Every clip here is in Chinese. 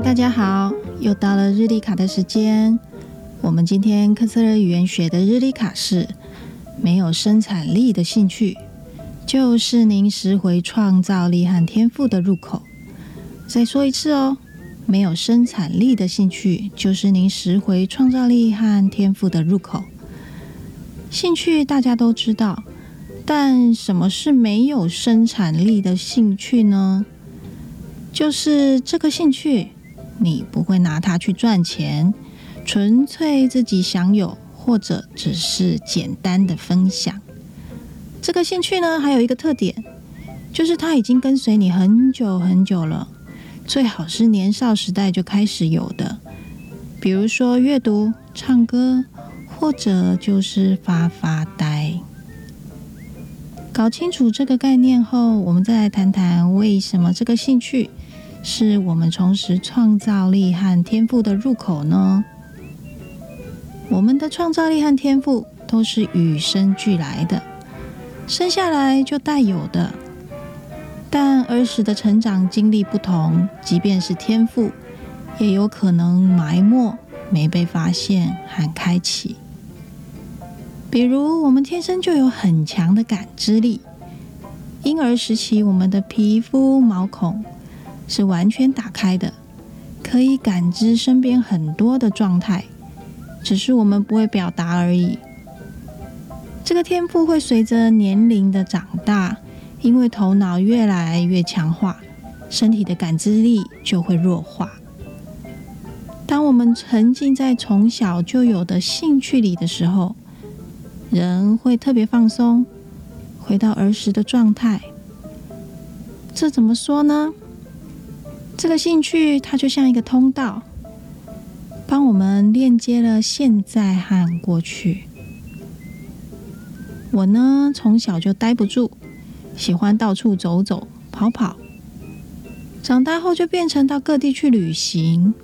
大家好，又到了日历卡的时间。我们今天科斯勒语言学的日历卡是：没有生产力的兴趣，就是您拾回创造力和天赋的入口。再说一次哦，没有生产力的兴趣，就是您拾回创造力和天赋的入口。兴趣大家都知道，但什么是没有生产力的兴趣呢？就是这个兴趣。你不会拿它去赚钱，纯粹自己享有，或者只是简单的分享。这个兴趣呢，还有一个特点，就是它已经跟随你很久很久了，最好是年少时代就开始有的。比如说阅读、唱歌，或者就是发发呆。搞清楚这个概念后，我们再来谈谈为什么这个兴趣。是我们重拾创造力和天赋的入口呢？我们的创造力和天赋都是与生俱来的，生下来就带有的。但儿时的成长经历不同，即便是天赋，也有可能埋没、没被发现和开启。比如，我们天生就有很强的感知力，婴儿时期我们的皮肤毛孔。是完全打开的，可以感知身边很多的状态，只是我们不会表达而已。这个天赋会随着年龄的长大，因为头脑越来越强化，身体的感知力就会弱化。当我们沉浸在从小就有的兴趣里的时候，人会特别放松，回到儿时的状态。这怎么说呢？这个兴趣，它就像一个通道，帮我们链接了现在和过去。我呢，从小就待不住，喜欢到处走走、跑跑。长大后就变成到各地去旅行，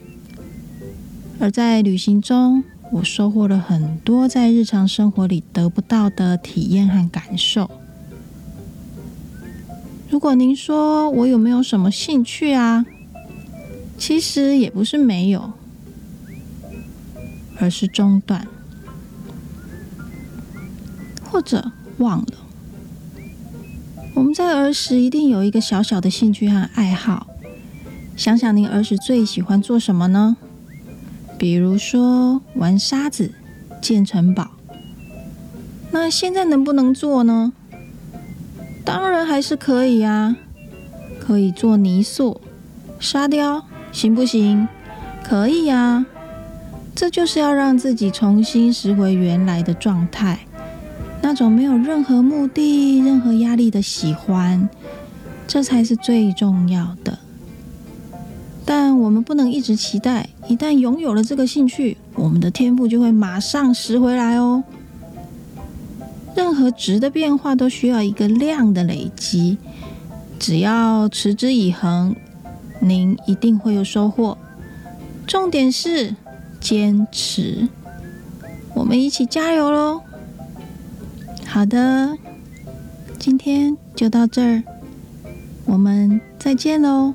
而在旅行中，我收获了很多在日常生活里得不到的体验和感受。如果您说我有没有什么兴趣啊？其实也不是没有，而是中断，或者忘了。我们在儿时一定有一个小小的兴趣和爱好。想想您儿时最喜欢做什么呢？比如说玩沙子、建城堡。那现在能不能做呢？当然还是可以呀，可以做泥塑、沙雕。行不行？可以呀，这就是要让自己重新拾回原来的状态，那种没有任何目的、任何压力的喜欢，这才是最重要的。但我们不能一直期待，一旦拥有了这个兴趣，我们的天赋就会马上拾回来哦。任何值的变化都需要一个量的累积，只要持之以恒。您一定会有收获，重点是坚持。我们一起加油喽！好的，今天就到这儿，我们再见喽。